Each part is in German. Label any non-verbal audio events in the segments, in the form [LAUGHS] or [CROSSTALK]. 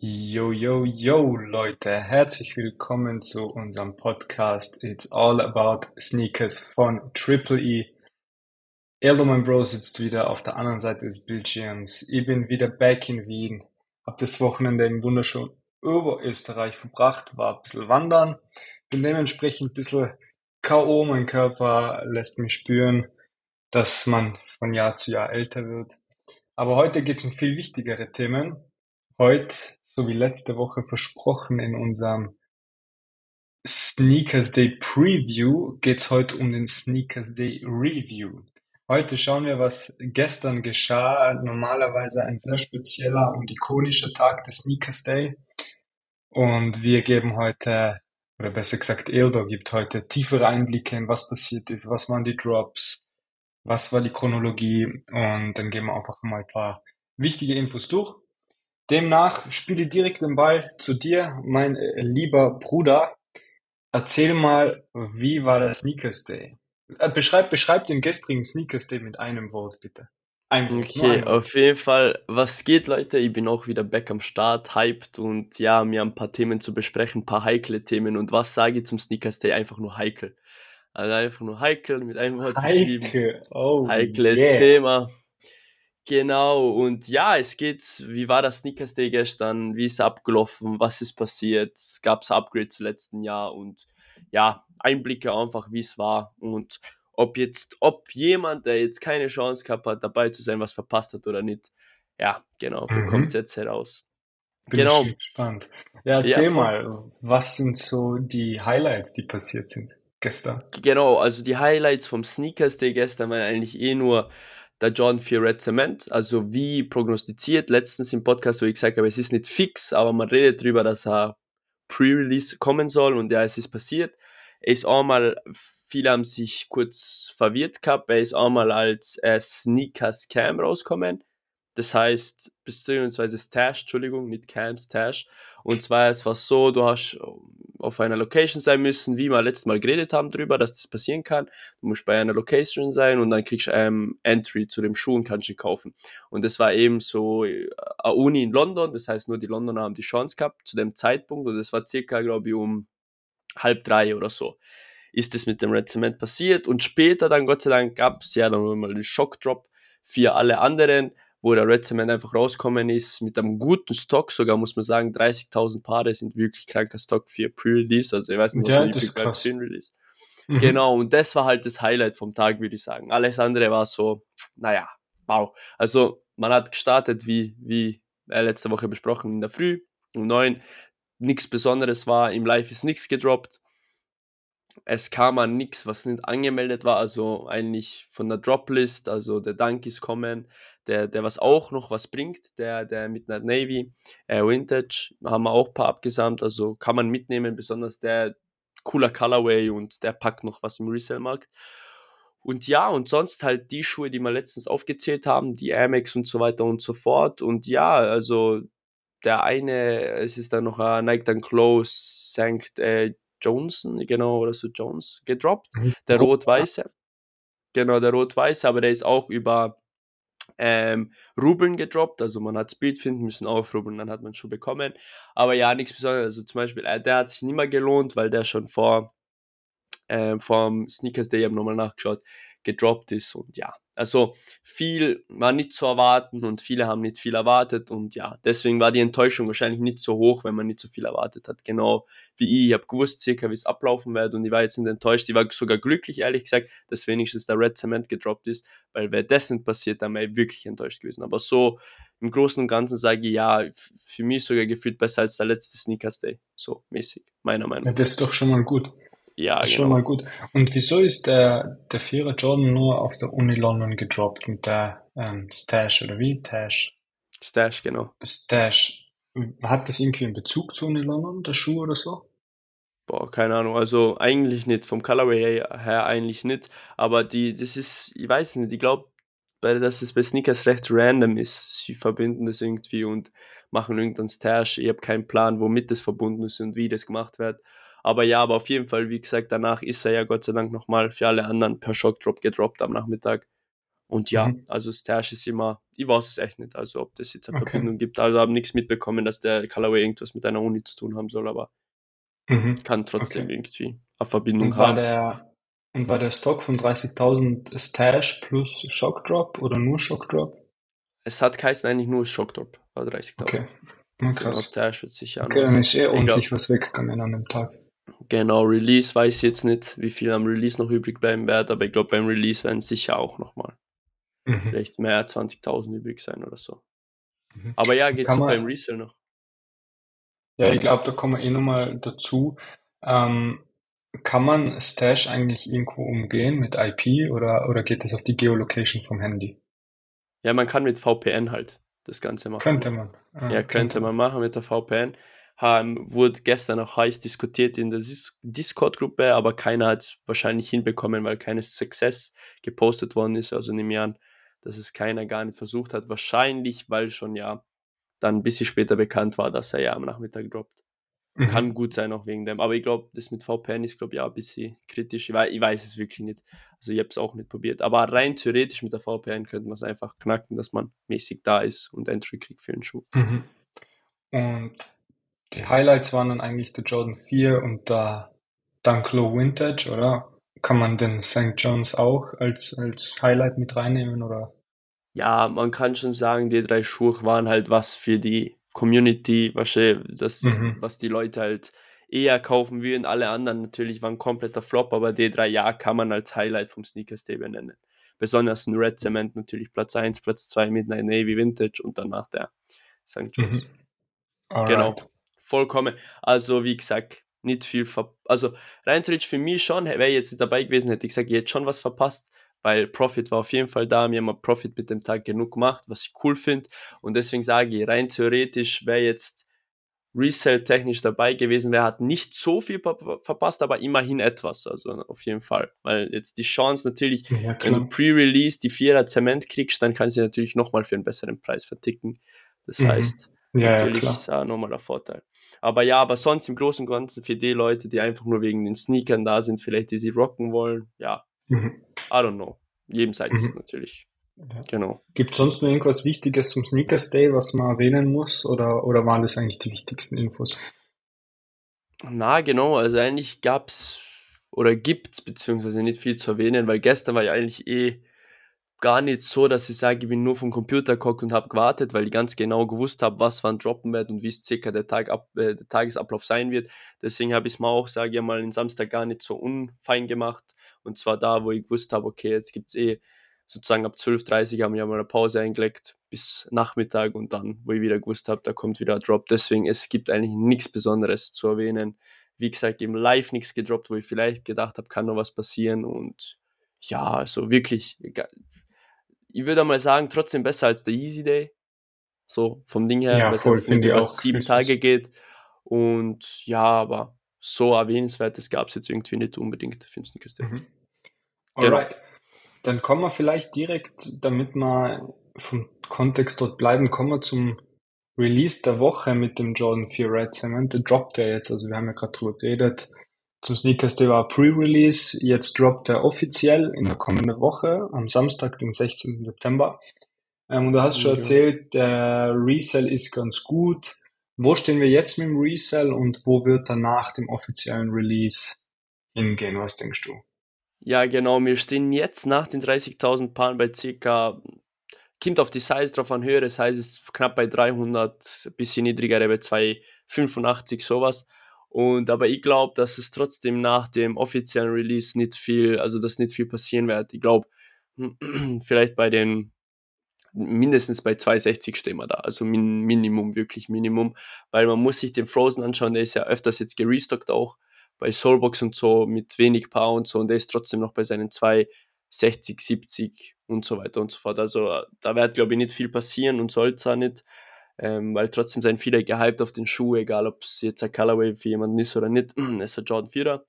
Yo, yo, yo, Leute, herzlich willkommen zu unserem Podcast It's All About Sneakers von Triple E. Elderman Bro sitzt wieder auf der anderen Seite des Bildschirms. Ich bin wieder back in Wien, hab das Wochenende im wunderschönen Oberösterreich verbracht, war ein bisschen wandern, bin dementsprechend ein bisschen K.O. Mein Körper lässt mich spüren, dass man von Jahr zu Jahr älter wird. Aber heute geht es um viel wichtigere Themen. Heute so wie letzte Woche versprochen in unserem Sneakers Day Preview geht's heute um den Sneakers Day Review. Heute schauen wir, was gestern geschah. Normalerweise ein sehr spezieller und ikonischer Tag des Sneakers Day. Und wir geben heute, oder besser gesagt, Eldo gibt heute tiefere Einblicke in was passiert ist, was waren die Drops, was war die Chronologie und dann geben wir einfach mal ein paar wichtige Infos durch. Demnach spiele direkt den Ball zu dir, mein äh, lieber Bruder. Erzähl mal, wie war der Sneakers Day? Äh, beschreib, beschreib den gestrigen Sneakers Day mit einem Wort, bitte. Ein Wort, okay, ein auf jeden Fall, was geht, Leute? Ich bin auch wieder back am Start, hyped und ja, mir ein paar Themen zu besprechen, ein paar heikle Themen. Und was sage ich zum Sneakers Day? Einfach nur heikel. Also einfach nur heikel mit einem Wort heikel. Oh, Heikles yeah. Thema. Genau, und ja, es geht, wie war das Sneakers Day gestern? Wie ist es abgelaufen? Was ist passiert? Gab es Upgrade zu letzten Jahr? Und ja, Einblicke einfach, wie es war. Und ob jetzt, ob jemand, der jetzt keine Chance gehabt hat, dabei zu sein, was verpasst hat oder nicht. Ja, genau, bekommt es mhm. jetzt heraus. Bin genau. ich gespannt. Ja, erzähl ja, mal, was sind so die Highlights, die passiert sind gestern? Genau, also die Highlights vom Sneakers Day gestern waren eigentlich eh nur der John für Red Cement. Also wie prognostiziert letztens im Podcast, wo ich gesagt habe, es ist nicht fix, aber man redet darüber, dass er Pre-Release kommen soll und ja, es ist passiert. Er ist einmal, viele haben sich kurz verwirrt gehabt, er ist einmal als äh, Sneakers Cam rauskommen. Das heißt, beziehungsweise Stash, Entschuldigung, nicht Cam, Stash. Und zwar, es war so, du hast auf einer Location sein müssen, wie wir letztes Mal geredet haben darüber, dass das passieren kann. Du musst bei einer Location sein und dann kriegst du ähm, Entry zu dem Schuh und kannst ihn kaufen. Und das war eben so äh, eine Uni in London, das heißt nur die Londoner haben die Chance gehabt zu dem Zeitpunkt und das war circa, glaube ich, um halb drei oder so ist das mit dem Red Cement passiert und später dann, Gott sei Dank, gab es ja dann mal den Shockdrop für alle anderen, wo der Red Cement einfach rauskommen ist, mit einem guten Stock sogar, muss man sagen, 30.000 Paare sind wirklich kranker Stock für Pre-Release, also ich weiß nicht, was ja, übrig bleibt für Release. Mhm. Genau, und das war halt das Highlight vom Tag, würde ich sagen. Alles andere war so, naja, wow. Also man hat gestartet, wie, wie letzte Woche besprochen, in der Früh um neun. Nichts Besonderes war, im Live ist nichts gedroppt. Es kam an nichts, was nicht angemeldet war, also eigentlich von der Droplist, also der Dank ist kommen, der, der was auch noch was bringt, der, der Midnight Navy, äh, Vintage, haben wir auch ein paar abgesamt, also kann man mitnehmen, besonders der cooler Colorway und der packt noch was im Resale-Markt. Und ja, und sonst halt die Schuhe, die wir letztens aufgezählt haben, die Amex und so weiter und so fort. Und ja, also der eine, es ist dann noch ein Nike Dunk Close St. Äh, Johnson, genau, oder so Jones gedroppt. Mhm. Der rot-weiße. Genau, der rot-weiße, aber der ist auch über ähm, Rubeln gedroppt. Also man hat Speed finden müssen, aufrubeln, dann hat man schon bekommen. Aber ja, nichts Besonderes. Also zum Beispiel, äh, der hat sich nicht mehr gelohnt, weil der schon vor ähm, vom Sneakers Day, ich habe nochmal nachgeschaut, gedroppt ist. Und ja, also viel war nicht zu erwarten und viele haben nicht viel erwartet. Und ja, deswegen war die Enttäuschung wahrscheinlich nicht so hoch, wenn man nicht so viel erwartet hat. Genau wie ich. Ich habe gewusst circa, wie es ablaufen wird und ich war jetzt nicht enttäuscht. Ich war sogar glücklich, ehrlich gesagt, dass wenigstens der Red Cement gedroppt ist, weil wäre das nicht passiert, dann wäre ich wirklich enttäuscht gewesen. Aber so im Großen und Ganzen sage ich ja, für mich sogar gefühlt besser als der letzte Sneakers Day. So mäßig, meiner Meinung nach. Ja, das ist doch schon mal gut. Ja, das ist genau. schon mal gut. Und wieso ist der, der Vierer Jordan nur auf der Uni London gedroppt mit der ähm, Stash oder wie? Tash? Stash, genau. Stash. Hat das irgendwie einen Bezug zu Uni London, der Schuh oder so? Boah, keine Ahnung. Also eigentlich nicht. Vom Colorway her, her eigentlich nicht. Aber die, das ist, ich weiß nicht, ich glaube, dass es bei Sneakers recht random ist. Sie verbinden das irgendwie und machen irgendeinen Stash. Ich habe keinen Plan, womit das verbunden ist und wie das gemacht wird. Aber ja, aber auf jeden Fall, wie gesagt, danach ist er ja Gott sei Dank nochmal für alle anderen per Shockdrop gedroppt am Nachmittag. Und ja, Mhm. also Stash ist immer, ich weiß es echt nicht, also ob das jetzt eine Okay. Verbindung gibt. Also habe nichts mitbekommen, dass der Colorway irgendwas mit einer Uni zu tun haben soll, aber Mhm. kann trotzdem Okay. irgendwie eine Verbindung Und war haben. der, und war der Stock von 30.000 Stash plus Shock Drop oder nur Shock Drop? Es hat geheißen eigentlich nur Shockdrop, war 30.000. Okay. Genau, krass. Stash wird sicher Okay, dann ist eh Ich ordentlich was weggegangen an dem Tag. Genau, Release weiß ich jetzt nicht, wie viel am Release noch übrig bleiben wird, aber ich glaube, beim Release werden sicher auch nochmal Mhm. vielleicht mehr als 20.000 übrig sein oder so. Mhm. Aber ja, geht Kann super man- im Resale noch. Ja, ich glaube, da kommen wir eh nochmal dazu. Ähm, kann man Stash eigentlich irgendwo umgehen mit IP oder, oder geht das auf die Geolocation vom Handy? Ja, man kann mit VPN halt das Ganze machen. Könnte man. Ah, Ja, könnte man machen mit der VPN. Ähm, wurde gestern auch heiß diskutiert in der Dis- Discord-Gruppe, aber keiner hat es wahrscheinlich hinbekommen, weil keines Success gepostet worden ist. Also nehme ich an, dass es keiner gar nicht versucht hat. Wahrscheinlich, weil schon ja dann ein bisschen später bekannt war, dass er ja am Nachmittag droppt. Mhm. Kann gut sein auch wegen dem. Aber ich glaube, das mit VPN ist, glaube ich, ja ein bisschen kritisch. Ich weiß, ich weiß es wirklich nicht. Also ich habe es auch nicht probiert. Aber rein theoretisch mit der VPN könnte man es einfach knacken, dass man mäßig da ist und Entry kriegt für den Schuh. Mhm. Und die Highlights waren dann eigentlich der Jordan 4 und der Dunk Low Vintage, oder? Kann man den St. John's auch als, als Highlight mit reinnehmen, oder? Ja, man kann schon sagen, die drei Schuhe waren halt was für die Community, was, das, Mhm. was die Leute halt eher kaufen würden. Alle anderen natürlich waren kompletter Flop, aber die drei ja kann man als Highlight vom Sneakers Day benennen. Besonders ein Red Cement natürlich Platz 1, Platz 2 Midnight Navy Vintage und danach der St. John's. Mhm. Genau, vollkommen. Also, wie gesagt, nicht viel ver Also, rein theoretisch für mich schon, wäre ich jetzt nicht dabei gewesen, hätte ich gesagt, ich hätte schon was verpasst, weil Profit war auf jeden Fall da. Wir haben Profit mit dem Tag genug gemacht, was ich cool finde. Und deswegen sage ich, rein theoretisch wäre jetzt Resale-technisch dabei gewesen, wer hat nicht so viel ver verpasst, aber immerhin etwas, also auf jeden Fall. Weil jetzt die Chance natürlich, Ja, wenn du. Pre-Release die Vierer Zement kriegst, dann kannst du sie natürlich nochmal für einen besseren Preis verticken. Das Mhm. heißt, Ja, ja, natürlich klar. ist auch nochmal der Vorteil. Aber ja, aber sonst im Großen und Ganzen für die Leute, die einfach nur wegen den Sneakern da sind, vielleicht die sie rocken wollen, ja, Mhm. I don't know. Jedem seins Mhm. natürlich. Ja. Genau. Gibt sonst noch irgendwas Wichtiges zum Sneakers Day, was man erwähnen muss, oder, oder waren das eigentlich die wichtigsten Infos? Na, genau, also eigentlich gab's oder gibt's beziehungsweise nicht viel zu erwähnen, weil gestern war ja eigentlich eh gar nicht so, dass ich sage, ich bin nur vom Computer gekommen und habe gewartet, weil ich ganz genau gewusst habe, was wann droppen wird und wie es circa der, Tag ab, äh, der Tagesablauf sein wird. Deswegen habe ich es mir auch, sage ich mal, den Samstag gar nicht so unfein gemacht. Und zwar da, wo ich gewusst habe, okay, jetzt gibt es eh sozusagen ab 12.30 Uhr haben wir mal eine Pause eingelegt bis Nachmittag und dann, wo ich wieder gewusst habe, da kommt wieder ein Drop. Deswegen, es gibt eigentlich nichts Besonderes zu erwähnen. Wie gesagt, eben live nichts gedroppt, wo ich vielleicht gedacht habe, kann noch was passieren und ja, also wirklich, ich würde mal sagen, trotzdem besser als der Easy Day. So vom Ding her, Ja, weil es voll, einfach finde ich auch. sieben Tage geht. Und ja, aber so erwähnenswertes gab es jetzt irgendwie nicht unbedingt den Sneakers Day. Mhm. Genau. Alright. Dann kommen wir vielleicht direkt, damit wir vom Kontext dort bleiben, kommen wir zum Release der Woche mit dem Jordan 4 Red Cement. Der droppt er jetzt, also wir haben ja gerade drüber geredet. Zum Sneakers Day war Pre-Release, jetzt droppt er offiziell in der kommenden Woche, am Samstag, den 16. September. Ähm, und du hast schon erzählt, der Resell ist ganz gut. Wo stehen wir jetzt mit dem Resell und wo wird er nach dem offiziellen Release hingehen? Was denkst du? Ja, genau, wir stehen jetzt nach den 30.000 Paaren bei circa, kommt auf die Size drauf an, höhere Size ist knapp bei 300, bisschen niedrigere bei 285, sowas. Und aber ich glaube, dass es trotzdem nach dem offiziellen Release nicht viel, also dass nicht viel passieren wird. Ich glaube, [CLEARS THROAT] vielleicht bei den mindestens bei 260 stehen wir da, also min Minimum, wirklich Minimum, weil man muss sich den Frozen anschauen, der ist ja öfters jetzt gerestockt auch bei Soulbox und so mit wenig Power und so und der ist trotzdem noch bei seinen 260, 70 und so weiter und so fort. Also äh, da wird, glaube ich, nicht viel passieren und soll es auch nicht, ähm, weil trotzdem sind viele gehypt auf den Schuh, egal ob es jetzt ein Colorway für jemanden ist oder nicht, [CLEARS THROAT] es ist ein Jordan 4er.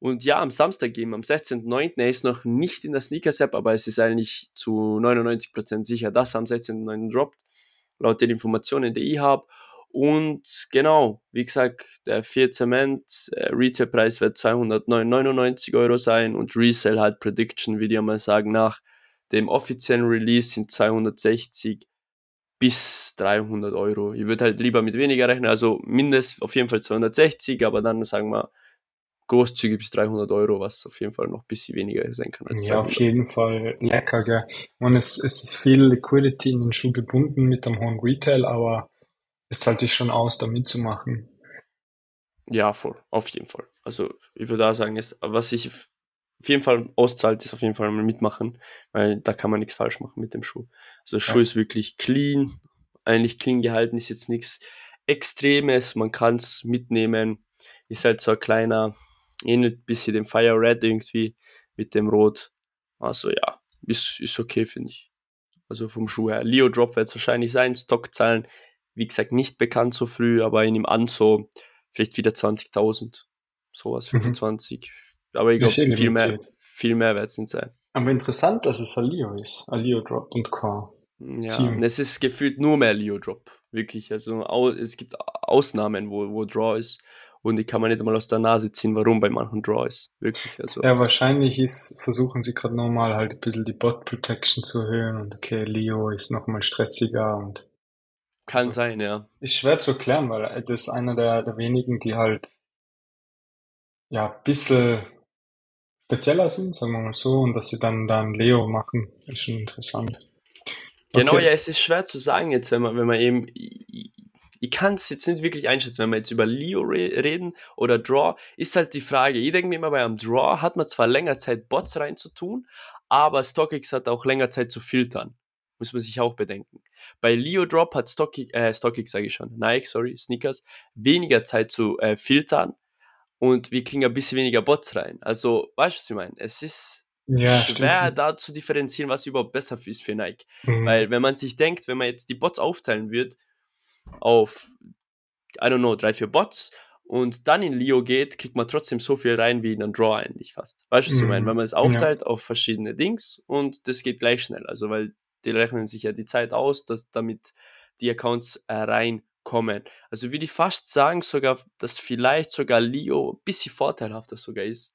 Und ja, am Samstag eben, am 16.09. Er ist noch nicht in der Sneakers-App, aber es ist eigentlich zu 99% sicher, dass er am 16.09. droppt, laut den Informationen, die ich habe. Und genau, wie gesagt, der 4 Zement, äh, Retailpreis wird 299 Euro sein und Resale halt Prediction, würde ich mal sagen, nach dem offiziellen Release sind 260 bis 300 Euro. Ich würde halt lieber mit weniger rechnen, also mindestens auf jeden Fall 260, aber dann sagen wir großzügig bis 300 Euro, was auf jeden Fall noch ein bisschen weniger sein kann als Ja, 300. auf jeden Fall lecker, gell. Und es, es ist viel Liquidity in den Schuh gebunden mit dem hohen Retail, aber es zahlt sich schon aus, da mitzumachen. Ja, voll, auf jeden Fall. Also ich würde da sagen, was sich auf jeden Fall auszahlt, ist auf jeden Fall mal mitmachen, weil da kann man nichts falsch machen mit dem Schuh. Also der Schuh ja. ist wirklich clean, eigentlich clean gehalten, ist jetzt nichts Extremes, man kann es mitnehmen, ist halt so ein kleiner, ähnelt ein bisschen dem Fire Red irgendwie mit dem Rot. Also ja, ist, ist okay, finde ich. Also vom Schuh her. Leo Drop wird es wahrscheinlich sein, Stockzahlen, wie gesagt, nicht bekannt so früh, aber in ihm an so vielleicht wieder 20.000, sowas, 25. Mhm. Aber ich glaube, viel mehr, viel mehr wird es nicht sein. Aber interessant, dass es ein Leo ist, ein Leo Drop und Car. Ja, Team. es ist gefühlt nur mehr Leo Drop, wirklich. Also es gibt Ausnahmen, wo, wo Draw ist und die kann man nicht einmal aus der Nase ziehen, warum bei manchen Draw ist, wirklich. Also. Ja, wahrscheinlich ist, versuchen sie gerade nochmal halt ein bisschen die Bot Protection zu erhöhen und okay, Leo ist nochmal stressiger und kann also, sein, ja. Ist schwer zu erklären, weil das ist einer der, der wenigen, die halt ja ein bisschen spezieller sind, sagen wir mal so, und dass sie dann dann Leo machen, ist schon interessant. Genau, okay. ja, es ist schwer zu sagen jetzt, wenn man, wenn man eben, ich, ich kann es jetzt nicht wirklich einschätzen, wenn wir jetzt über Leo re reden oder Draw, ist halt die Frage. Ich denke mir immer, bei einem Draw hat man zwar länger Zeit, Bots reinzutun, aber StockX hat auch länger Zeit zu filtern muss man sich auch bedenken. Bei Leo Drop hat StockX, äh, StockX sage ich schon, Nike, sorry, Sneakers, weniger Zeit zu äh, filtern und wir kriegen ein bisschen weniger Bots rein. Also, weißt du, was ich meine? Es ist ja, schwer stimmt. da zu differenzieren, was überhaupt besser ist für Nike. Mhm. Weil, wenn man sich denkt, wenn man jetzt die Bots aufteilen wird auf, I don't know, drei, vier Bots und dann in Leo geht, kriegt man trotzdem so viel rein wie in einem Draw eigentlich fast. Weißt du, was ich meine? Mhm. Wenn man es aufteilt ja. auf verschiedene Dings und das geht gleich schnell. Also, weil die rechnen sich ja die Zeit aus, dass damit die Accounts äh, reinkommen. Also würde ich fast sagen, sogar, dass vielleicht sogar Leo ein bisschen vorteilhafter sogar ist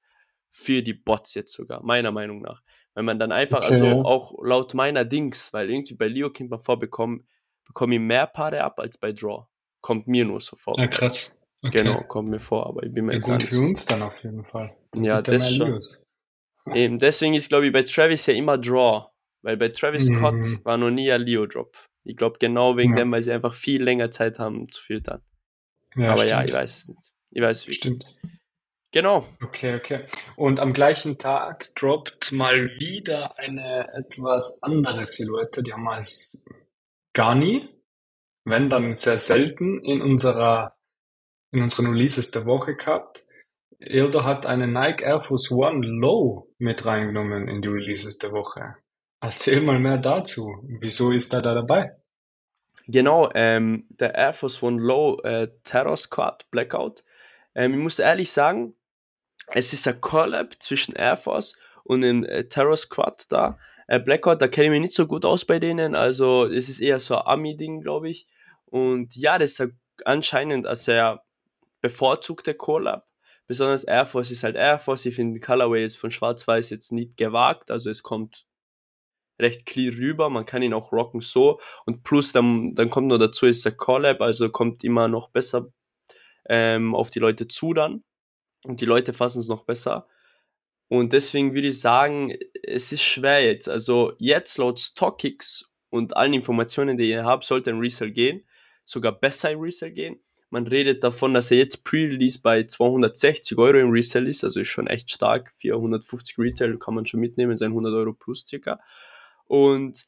für die Bots jetzt sogar, meiner Meinung nach. Wenn man dann einfach, also okay. also auch laut meiner Dings, weil irgendwie bei Leo kommt man vor, bekomme bekomm ich mehr Paare ab als bei Draw. Kommt mir nur so vor. Ja, krass. Okay. Genau, kommt mir vor, aber ich bin mir ja, gut für uns dann auf jeden Fall. Ja, das schon. [LAUGHS] Eben, deswegen ist, glaube ich, bei Travis ja immer Draw. Weil bei Travis mhm. Scott war noch nie ein Leo-Drop. Ich glaube genau wegen ja. dem, weil sie einfach viel länger Zeit haben zu filtern. Ja, Aber stimmt. ja, ich weiß es nicht. Ich weiß es Stimmt. Genau. Okay, okay. Und am gleichen Tag droppt mal wieder eine etwas andere Silhouette. Die haben wir als gar nie, wenn dann sehr selten in unserer in unseren Releases der Woche gehabt. Ildo hat eine Nike Air Force One Low mit reingenommen in die Releases der Woche. Erzähl mal mehr dazu. Wieso ist er da dabei? Genau, ähm, der Air Force One Low äh, Terror Squad Blackout. Ähm, ich muss ehrlich sagen, es ist ein Collab zwischen Air Force und dem äh, Terror Squad da. Äh, Blackout, da kenne ich mich nicht so gut aus bei denen, also es ist eher so ein Ami-Ding, glaube ich. Und ja, das ist anscheinend ein sehr bevorzugter Collab. Besonders Air Force ist halt Air Force. Ich finde Colorway jetzt von Schwarz-Weiß jetzt nicht gewagt, also es kommt recht clear rüber. Man kann ihn auch rocken so. Und plus, dann, dann kommt noch dazu, ist der Collab, also kommt immer noch besser ähm, auf die Leute zu dann. Und die Leute fassen es noch besser. Und deswegen würde ich sagen, es ist schwer jetzt. Also jetzt laut StockX und allen Informationen, die ihr habt, sollte ein Resell gehen. Sogar besser im Resell gehen. Man redet davon, dass er jetzt Pre-Release bei 260 Euro im Resell ist, also ist schon echt stark. 450 Retail kann man schon mitnehmen, sein 100 Euro plus circa. Und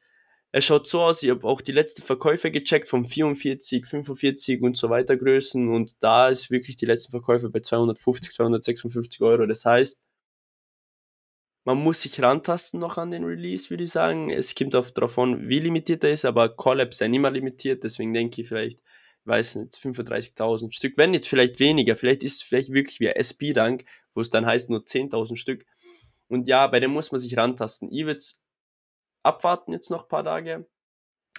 es schaut so aus, ich habe auch die letzten Verkäufe gecheckt von 44, 45 und so weiter Größen und da ist wirklich die letzten Verkäufe bei 250, 256 Euro. Das heißt, man muss sich rantasten noch an den Release, würde ich sagen. Es kommt auch darauf an, wie limitiert er ist, aber Collabs sind immer limitiert, deswegen denke ich vielleicht, ich weiß nicht, 35.000 Stück, wenn jetzt vielleicht weniger, vielleicht ist es vielleicht wirklich wie ein SP-Dank, wo es dann heißt nur 10.000 Stück. Und ja, bei dem muss man sich rantasten. Ich würde abwarten jetzt noch ein paar Tage.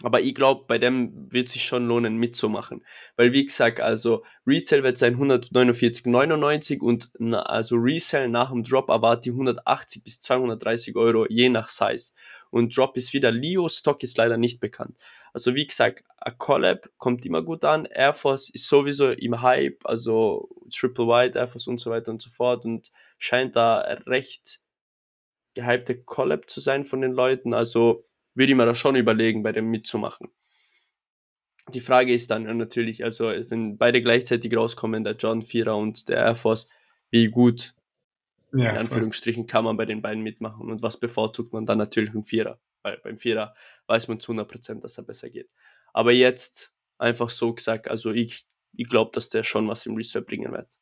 Aber ich glaube, bei dem wird sich schon lohnen, mitzumachen. Weil, wie gesagt, also Retail wird sein 149,99 und na, also Resale nach dem Drop erwartet die 180 bis 230 Euro, je nach Size. und Drop ist wieder Leo, Stock ist leider nicht bekannt. Also wie gesagt, a Collab kommt immer gut an, Air Force ist sowieso im Hype, also Triple White, Air Force und so weiter und so fort und scheint da recht gehypte Collab zu sein von den Leuten, also würde ich mir da schon überlegen, bei dem mitzumachen. Die Frage ist dann natürlich, also wenn beide gleichzeitig rauskommen, der John Vierer und der Air Force, wie gut ja, in Anführungsstrichen kann man bei den beiden mitmachen und was bevorzugt man dann natürlich im Vierer, weil beim Vierer weiß man zu 100%, dass er besser geht. Aber jetzt einfach so gesagt, also ich, ich glaube, dass der schon was im Resale bringen wird.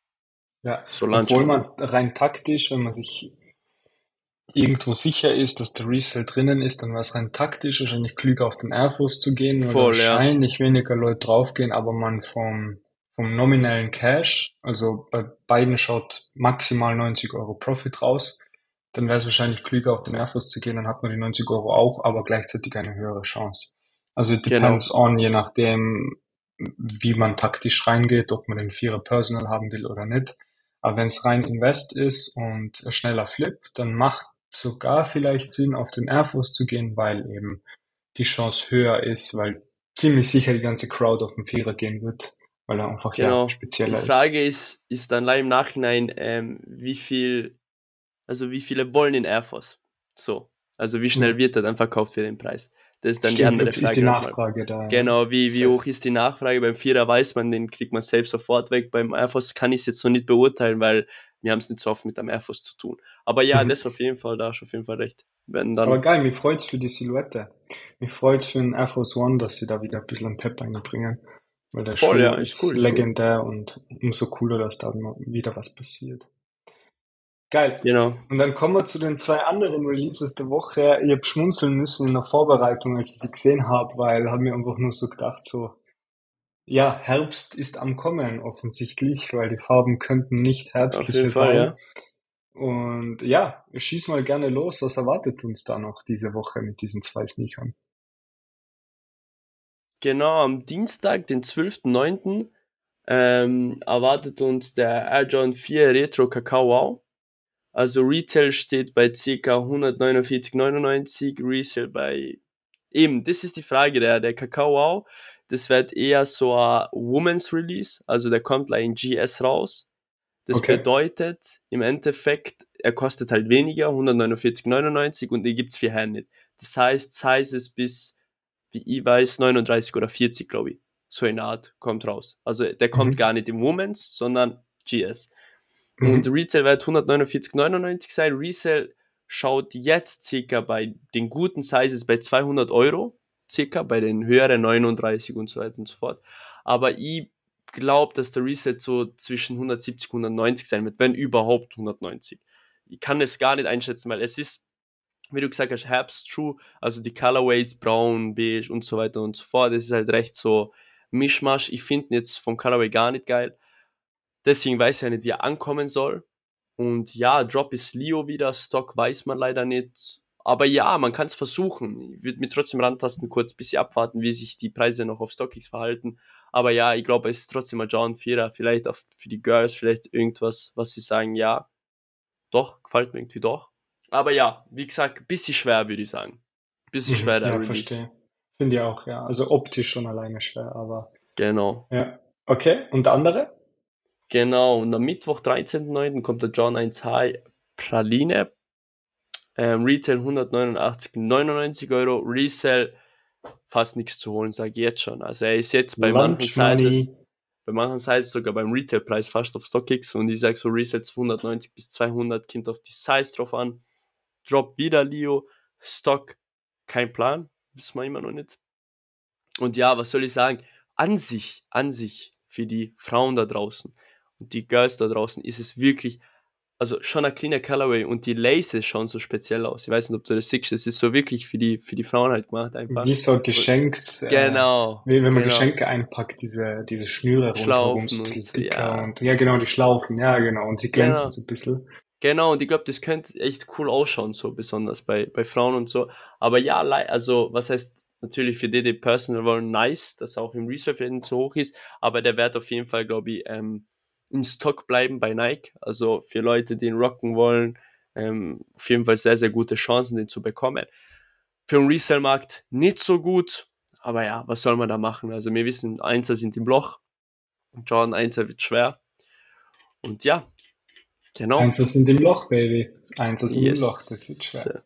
Ja, so obwohl man rein taktisch, wenn man sich irgendwo sicher ist, dass der Resale drinnen ist, dann wäre es rein taktisch wahrscheinlich klüger auf den Air Force zu gehen, weil wahrscheinlich ja. weniger Leute draufgehen, aber man vom vom nominellen Cash, also bei beiden schaut maximal 90 Euro Profit raus, dann wäre es wahrscheinlich klüger, auf den Air Force zu gehen, dann hat man die 90 Euro auch, aber gleichzeitig eine höhere Chance. Also it genau. depends genau. on, je nachdem, wie man taktisch reingeht, ob man den Vierer Personal haben will oder nicht. Aber wenn es rein Invest ist und schneller Flip, dann macht sogar vielleicht Sinn, auf den Air Force zu gehen, weil eben die Chance höher ist, weil ziemlich sicher die ganze Crowd auf den Vierer gehen wird weil er einfach genau. ja spezieller ist. Die Frage ist, ist dann im Nachhinein, ähm, wie viel, also wie viele wollen in Air Force? So. Also wie schnell mhm. wird er dann verkauft für den Preis? Das ist dann Stimmt, die andere Frage. Ist die Nachfrage da. Genau, wie, wie hoch ist die Nachfrage? Beim Vierer weiß man, den kriegt man selbst sofort weg. Beim Air Force kann ich es jetzt noch nicht beurteilen, weil wir haben es nicht so oft mit dem Air Force zu tun. Aber ja, mhm. das auf jeden Fall, da hast du auf jeden Fall recht. Wenn dann Aber geil, mich freut es für die Silhouette. Mich freut es für den Air Force One, dass sie da wieder ein bisschen Pep reinbringen. Weil der Voll, Schuh ja, ist, cool, legendär cool. und umso cooler, dass da wieder was passiert. Geil. Genau. Und dann kommen wir zu den zwei anderen Releases der Woche. Ich habe schmunzeln müssen in der Vorbereitung, als ich sie gesehen habe, weil habe mir einfach nur so gedacht, so, ja, Herbst ist am Kommen offensichtlich, weil die Farben könnten nicht herbstlicher sein. ja. Und ja, schieß mal gerne los. Was erwartet uns da noch diese Woche mit diesen zwei Sneakern? Genau, am Dienstag, den 12.09., ähm, erwartet uns der Air John 4 Retro Kakao Wow. Also Retail steht bei ca. 149,99, Resale bei eben, das ist die Frage, der, der Kakao Wow, das wird eher so ein Women's Release, also der kommt like in GS raus. Das okay. bedeutet im Endeffekt, er kostet halt weniger, 149,99 und die gibt's für Herren nicht. Das heißt, Sizes bis wie ich weiß, 39 oder 40, glaube ich. So eine Art kommt raus. Also der kommt mhm. gar nicht im Womens, sondern GS. Mhm. Und Retail wird 149,99 sein. Resale schaut jetzt circa bei den guten Sizes bei 200 Euro, circa bei den höheren 39 und so weiter und so fort. Aber ich glaube, dass der Reset so zwischen 170 und 190 sein wird, wenn überhaupt 190. Ich kann es gar nicht einschätzen, weil es ist wie du gesagt hast, Herbstschuh, also die Colorways, braun, beige und so weiter und so fort, das ist halt recht so Mischmasch. Ich finde jetzt vom Colorway gar nicht geil. Deswegen weiß ich ja nicht, wie er ankommen soll. Und ja, Drop ist Leo wieder, Stock weiß man leider nicht. Aber ja, man kann es versuchen. Ich würde mir trotzdem rantasten, kurz ein bisschen abwarten, wie sich die Preise noch auf StockX verhalten. Aber ja, ich glaube, es ist trotzdem mal John Vierer. Vielleicht auch für die Girls, vielleicht irgendwas, was sie sagen, ja, doch, gefällt mir irgendwie doch. Aber ja, wie gesagt, bisschen schwer, würde ich sagen. Bisschen mhm. schwer, der ja, Release. verstehe. Finde ich auch, ja. Also optisch schon alleine schwer, aber. Genau. Ja. Okay, und andere? Genau, und am Mittwoch, 13.09. kommt der John 1 High Praline. Ähm, Retail 189,99 Euro. Resell fast nichts zu holen, sage ich jetzt schon. Also er ist jetzt bei manchen Sizes, bei manchen Sizes sogar beim Retailpreis fast auf StockX und ich sage so Resets 190 bis 200 kommt auf die Size drauf an. Drop wieder Leo, Stock, kein Plan, wissen wir immer noch nicht. Und ja, was soll ich sagen? An sich, an sich, für die Frauen da draußen und die Girls da draußen ist es wirklich, also schon ein cleaner Colorway und die Laces schauen so speziell aus. Ich weiß nicht, ob du das siehst. Es ist so wirklich für die, für die Frauen halt gemacht einfach. Wie so Geschenks. Äh, genau. Wie wenn man genau. Geschenke einpackt, diese, diese Schnüre rundherum, so ein bisschen dicker ja. und, ja genau, die Schlaufen, ja genau, und sie glänzen genau. so ein bisschen. Genau, und ich glaube, das könnte echt cool ausschauen, so besonders bei, bei Frauen und so. Aber ja, also was heißt natürlich für die, die Personal wollen, nice, dass auch im Reserve so hoch ist, aber der Wert auf jeden Fall, glaube ich, ähm, in Stock bleiben bei Nike. Also für Leute, die ihn rocken wollen, ähm, auf jeden Fall sehr, sehr gute Chancen, den zu bekommen. für den Resell-Markt nicht so gut. Aber ja, was soll man da machen? Also wir wissen, Einser sind im Loch. Jordan Einser wird schwer. Und ja, genau. Einser sind im Loch, Baby. Einser sind yes. im Loch, das wird schwer.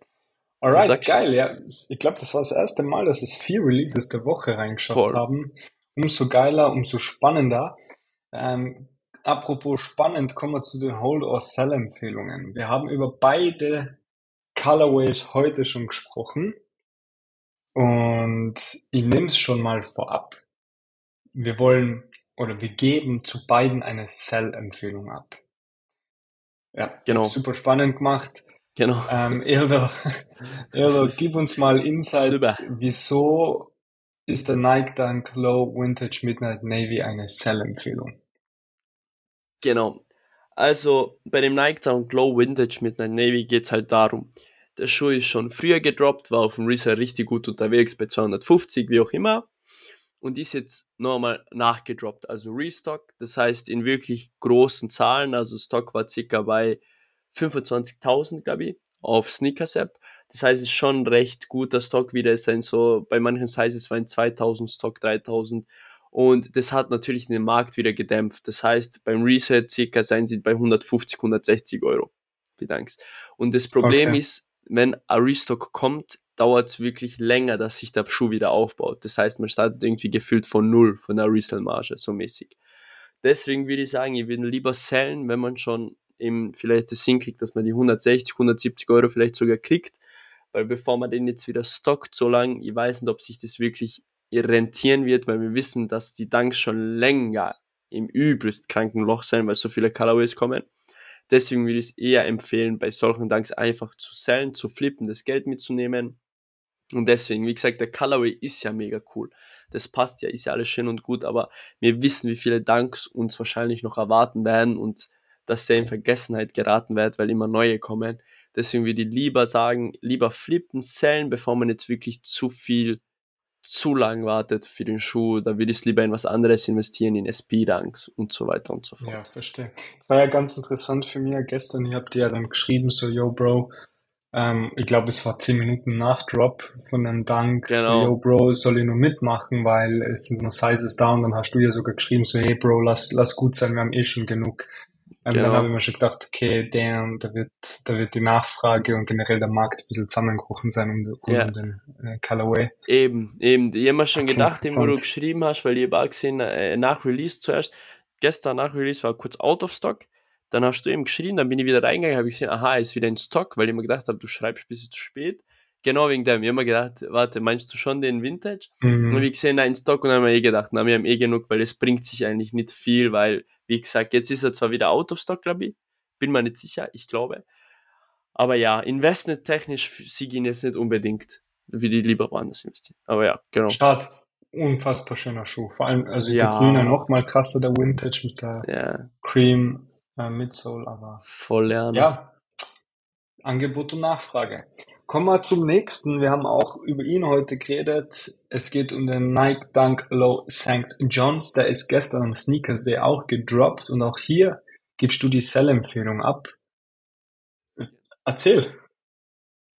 Alright, geil. Ja, ich glaube, das war das erste Mal, dass es vier Releases der Woche reingeschafft Voll. haben. Umso geiler, umso spannender. Ähm, apropos spannend, kommen wir zu den Hold or Sell Empfehlungen. Wir haben über beide Colorways heute schon gesprochen. Und ich nehme es schon mal vorab. Wir wollen oder wir geben zu beiden eine Sell-Empfehlung ab. Ja, genau. Super spannend gemacht. Genau. Ähm, Erdo, Erdo [LAUGHS] gib uns mal Insights. Super. Wieso ist der Nike Dunk Low Vintage Midnight Navy eine Sell-Empfehlung? Genau. Also bei dem Nike Dunk Low Vintage Midnight Navy geht es halt darum, der Schuh ist schon früher gedroppt, war auf dem Resale richtig gut unterwegs bei 250, wie auch immer und ist jetzt nochmal nachgedroppt, also Restock. Das heißt in wirklich großen Zahlen, also Stock war circa bei 25.000, glaube ich, auf Sneakers App. Das heißt, es ist schon recht guter Stock wieder. Es sind so, bei manchen Sizes waren 2000 Stock, 3000. Und das hat natürlich den Markt wieder gedämpft. Das heißt, beim Reset circa seien sie bei 150, 160 Euro. Die Danks. Und das Problem okay. ist, wenn ein Restock kommt, dauert es wirklich länger, dass sich der Schuh wieder aufbaut. Das heißt, man startet irgendwie gefühlt von null, von der Resell-Marge, so mäßig. Deswegen würde ich sagen, ich würde lieber sellen, wenn man schon eben vielleicht das hinkriegt, dass man die 160, 170 Euro vielleicht sogar kriegt, weil bevor man den jetzt wieder stockt, so lange, ich weiß nicht, ob sich das wirklich rentieren wird, weil wir wissen, dass die Dunks schon länger im übelst kranken Loch sein, weil so viele Colorways kommen. Deswegen würde ich es eher empfehlen, bei solchen Dunks einfach zu sellen, zu flippen, das Geld mitzunehmen und deswegen, wie gesagt, der Colorway ist ja mega cool. Das passt ja, ist ja alles schön und gut, aber wir wissen, wie viele Danks uns wahrscheinlich noch erwarten werden und dass der in Vergessenheit geraten wird, weil immer neue kommen. Deswegen würde ich lieber sagen, lieber flippen, sellen, bevor man jetzt wirklich zu viel, zu lang wartet für den Schuh. Da würde ich es lieber in was anderes investieren, in SP-Danks und so weiter und so fort. Ja, verstehe. Das war ja ganz interessant für mich gestern. Ihr habt ja dann geschrieben, so, yo, Bro, ähm, ich glaube, es war zehn Minuten nach Drop von einem Dank. Genau. So, yo, Bro, soll ich nur mitmachen, weil es sind nur Sizes da und dann hast du ja sogar geschrieben, so, hey, Bro, lass, lass gut sein, wir haben eh schon genug. Ähm, genau. Dann habe ich mir schon gedacht, okay, damn, da wird, da wird die Nachfrage und generell der Markt ein bisschen zusammengebrochen sein um, um ja. den äh, Colorway. Eben, eben. Ich habe mir schon okay, gedacht, dem, wo du geschrieben hast, weil ich habe auch gesehen, äh, nach Release zuerst, gestern nach Release war kurz out of stock dann hast du eben geschrien, dann bin ich wieder reingegangen, habe ich gesehen, aha, ist wieder in Stock, weil ich mir gedacht habe, du schreibst ein bisschen zu spät. Genau wegen dem. Ich habe mir gedacht, warte, meinst du schon den Vintage? Mhm. Und wie gesehen, nein, in Stock und dann haben wir eh gedacht, na, wir haben eh genug, weil es bringt sich eigentlich nicht viel, weil, wie gesagt, jetzt ist er zwar wieder out of stock, glaube ich. Bin mir nicht sicher, ich glaube. Aber ja, investment-technisch sehe ich ihn jetzt nicht unbedingt, wie die lieber woanders investieren. Aber ja, genau. Start. Unfassbar schöner Schuh. Vor allem, also ja. der Grüne noch mal krasser, der Vintage mit der ja. Cream äh, mit Soul, aber voll lernen. Ja, Angebot und Nachfrage. Kommen wir zum nächsten. Wir haben auch über ihn heute geredet. Es geht um den Nike Dunk Low St. John's. Der ist gestern am Sneakers Day auch gedroppt und auch hier gibst du die Sell-Empfehlung ab. Erzähl.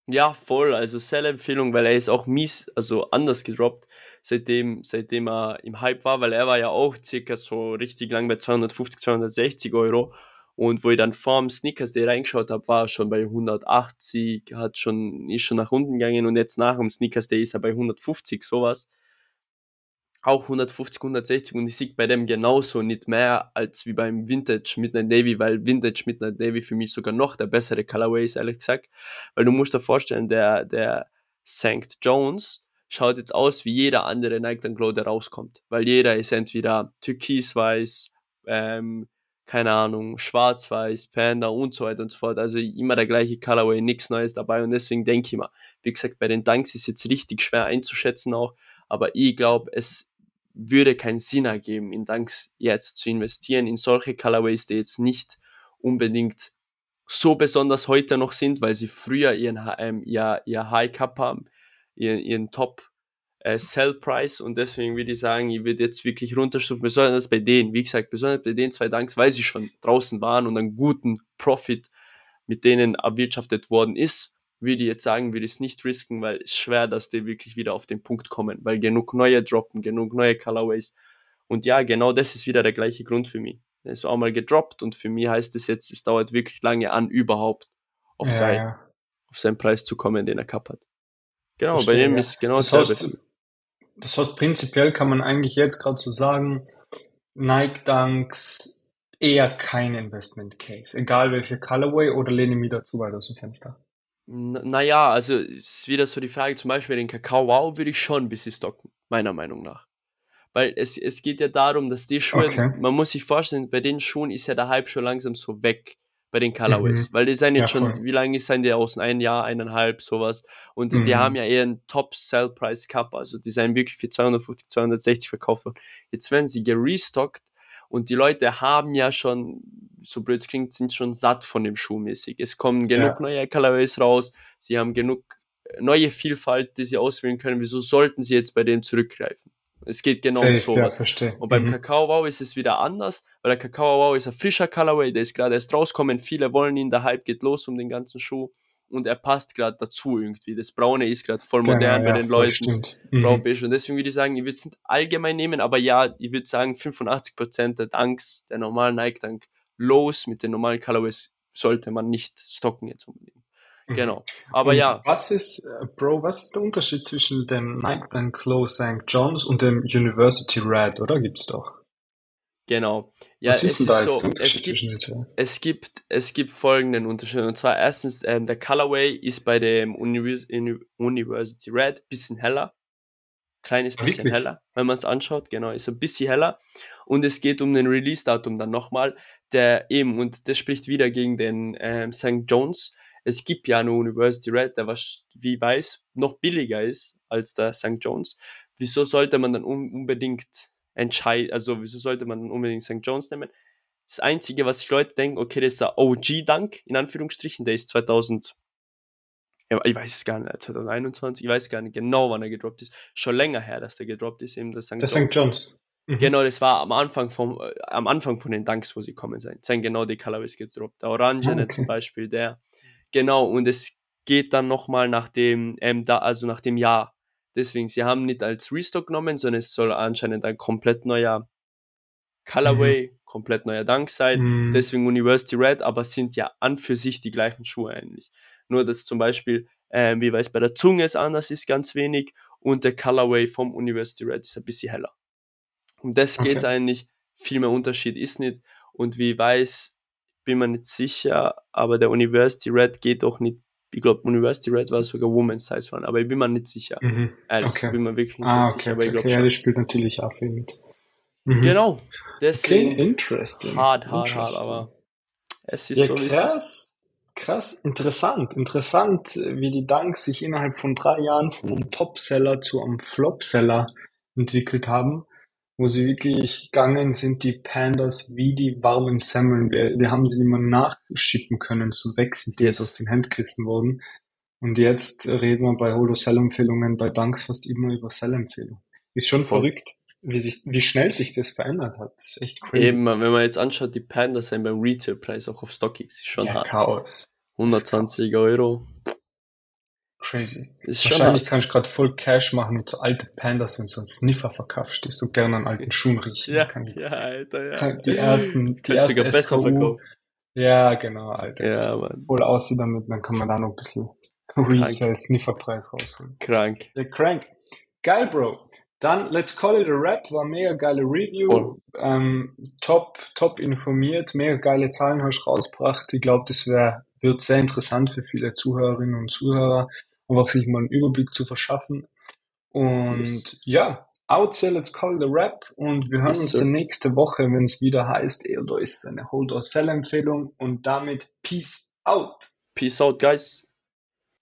Ja, voll. Also Sell-Empfehlung, weil er ist auch mies, also anders gedroppt, seitdem, seitdem er im Hype war, weil er war ja auch circa so richtig lang bei 250, 260 Euro. Und wo ich dann vorm Sneakers Day reingeschaut habe, war er schon bei 180, hat schon, ist schon nach unten gegangen und jetzt nach dem Sneakers Day ist er bei 150, sowas auch 150, 160 und ich sehe bei dem genauso nicht mehr als wie beim Vintage Midnight Navy, weil Vintage Midnight Navy für mich sogar noch der bessere Colorway ist, ehrlich gesagt. Weil du musst dir vorstellen, der, der St. Jones schaut jetzt aus wie jeder andere Nike Glow, der rauskommt. Weil jeder ist entweder türkisweiß, ähm, keine Ahnung, schwarz-weiß, Panda und so weiter und so fort. Also immer der gleiche Colorway, nichts Neues dabei. Und deswegen denke ich mal, wie gesagt, bei den Dunks ist jetzt richtig schwer einzuschätzen auch, aber ich glaube, es würde keinen Sinn ergeben, in Danks jetzt zu investieren in solche Colorways, die jetzt nicht unbedingt so besonders heute noch sind, weil sie früher ihren ähm, ihr, ihr High Cup haben, ihren, ihren Top äh, Sell Price und deswegen würde ich sagen, ich würde jetzt wirklich runterstufen, besonders bei denen, wie gesagt, besonders bei den zwei Danks, weil sie schon draußen waren und einen guten Profit mit denen erwirtschaftet worden ist würde ich jetzt sagen, würde ich es nicht risken, weil es schwer, dass die wirklich wieder auf den Punkt kommen, weil genug neue droppen, genug neue Colorways. Und ja, genau das ist wieder der gleiche Grund für mich. Er ist auch mal gedroppt und für mich heißt es jetzt, es dauert wirklich lange an, überhaupt auf, Ja, sein, ja. auf seinen Preis zu kommen, den er hat. Genau, bei Verstehe, dem ja. ist genau Das dasselbe. heißt, das heißt, prinzipiell kann man eigentlich jetzt gerade so sagen, Nike Dunks eher kein Investment Case. Egal welche Colorway oder lehne ich mich dazu weit aus dem Fenster. Naja, also es ist wieder so die Frage, zum Beispiel den Kakao Wow würde ich schon ein bisschen stocken, meiner Meinung nach. Weil es, es geht ja darum, dass die Schuhe, Okay. man muss sich vorstellen, bei den Schuhen ist ja der Hype schon langsam so weg, bei den Colorways. Mhm. Weil die sind jetzt Ja, schon, voll. wie lange sind die außen? Ein Jahr, eineinhalb, sowas. Und die Mhm. haben ja eher einen Top-Sell-Price Cup, also die sind wirklich für 250, 260 verkauft worden. Jetzt werden sie gerestockt und die Leute haben ja schon, so blöd es klingt, sind schon satt von dem Schuh mäßig. Es kommen genug Ja. neue Colorways raus, sie haben genug äh, neue Vielfalt, die sie auswählen können. Wieso sollten sie jetzt bei dem zurückgreifen? Es geht genau um Safe, ja, sowas. verstehe. Und beim Mhm. Kakao Wow ist es wieder anders, weil der Kakao Wow ist ein frischer Colorway, der ist gerade erst rausgekommen, viele wollen ihn, der Hype geht los um den ganzen Schuh und er passt gerade dazu irgendwie. Das Braune ist gerade voll modern Genau, bei ja, den Leuten. Braun Mhm. beige. Und deswegen würde ich sagen, ich würde es nicht allgemein nehmen, aber ja, ich würde sagen, 85% der Dunks, der normalen Nike Dunk Lows mit den normalen Colorways sollte man nicht stocken jetzt unbedingt. Mhm. Genau. Aber Und ja, was ist, äh, Bro, was ist der Unterschied zwischen dem Nike Low St. John's und dem University Red, oder? Gibt's doch. genau. Ja, was ist es denn da ist jetzt so, der es gibt zwischen den zwei? es gibt, es gibt folgenden Unterschied. Und zwar erstens, ähm, der Colorway ist bei dem Univers Uni University Red ein bisschen heller. Kleines Ah, bisschen wirklich? heller, wenn man es anschaut. Genau, ist ein bisschen heller. Und es geht um den Release-Datum dann nochmal. Der eben, und das spricht wieder gegen den ähm, St. John's. Es gibt ja eine University Red, der was, wie ich weiß, noch billiger ist als der St. John's. Wieso sollte man dann un unbedingt entscheiden, also wieso sollte man dann unbedingt St. John's nehmen? Das Einzige, was sich Leute denken, okay, das ist der OG-Dunk, in Anführungsstrichen, der ist 2000, ja, ich weiß es gar nicht, 2021, ich weiß gar nicht genau, wann er gedroppt ist. Schon länger her, dass der gedroppt ist, eben der St. Der. St. John's. Mhm. Genau, das war am Anfang vom, äh, am Anfang von den Dunks, wo sie kommen sind. Sind genau die Colorways gedroppt. Der Orangene Ah, okay. zum Beispiel, der. Genau, und es geht dann nochmal nach dem, ähm, da, also nach dem Jahr. Deswegen, sie haben nicht als Restock genommen, sondern es soll anscheinend ein komplett neuer Colorway, komplett neuer Dunk sein. Mhm. Deswegen University Red, aber sind ja an für sich die gleichen Schuhe eigentlich. Nur, dass zum Beispiel, ähm, wie weiß bei der Zunge es anders ist, ganz wenig und der Colorway vom University Red ist ein bisschen heller. Um das Okay. geht es eigentlich. Viel mehr Unterschied ist nicht. Und wie weiß, bin mir nicht sicher, aber der University Red geht doch nicht. Ich glaube, University Red war sogar Women's Size Run, aber ich bin mir nicht sicher. Mhm. Ehrlich, Okay. bin mir wirklich nicht Ah, okay, sicher, aber ich okay, glaube okay. Ja, das spielt natürlich auch viel mit. Mhm. Genau. Okay, Deswegen interesting. hart, hart, hart, aber es ist Ja, so, wie es ist. krass. Krass, interessant. Interessant, wie die Dunks sich innerhalb von drei Jahren einem Topseller zu einem Flopseller entwickelt haben, wo sie wirklich gegangen sind, die Pandas wie die warmen Semmeln. Wir, wir haben sie immer nachschippen können zu Wechseln, die jetzt aus dem Handkisten wurden. Und jetzt reden wir bei Holo Sell-Empfehlungen, bei Dunks fast immer über Sell-Empfehlungen. Ist schon Voll. verrückt, wie sich, wie schnell sich das verändert hat. Das ist echt crazy. Eben, wenn man jetzt anschaut, die Pandas sind beim Retailpreis auch auf StockX, ist schon ja, hart. Chaos. 120 Euro. Crazy. Ist schon Wahrscheinlich hart. kannst du gerade voll Cash machen mit so alten Pandas, wenn du so einen Sniffer verkaufst, die so gerne an alten Schuhen riechen. Ja, Kann jetzt ja, Alter, ja. [LAUGHS] die ersten, die Kannst sogar erste besser SKU. verkaufen. Ja, genau, Alter. Ja, Mann. Voll aussieht damit, dann kann man da noch ein bisschen Resale-Sniffer-Preis rausholen. Krank. Der Crank. Geil, Bro. Dann Let's Call It a Rap war mega geile Review. Voll. Ähm, top, top informiert, mega geile Zahlen hast du rausgebracht. Ich glaube, das wär, wird sehr interessant für viele Zuhörerinnen und Zuhörer, einfach sich mal einen Überblick zu verschaffen. Und Yes. ja, out there, let's call a Rap. Und wir hören Yes, uns sir. nächste Woche, wenn es wieder heißt, Eldo ist eine Hold or Sell Empfehlung. Und damit Peace out. Peace out, guys.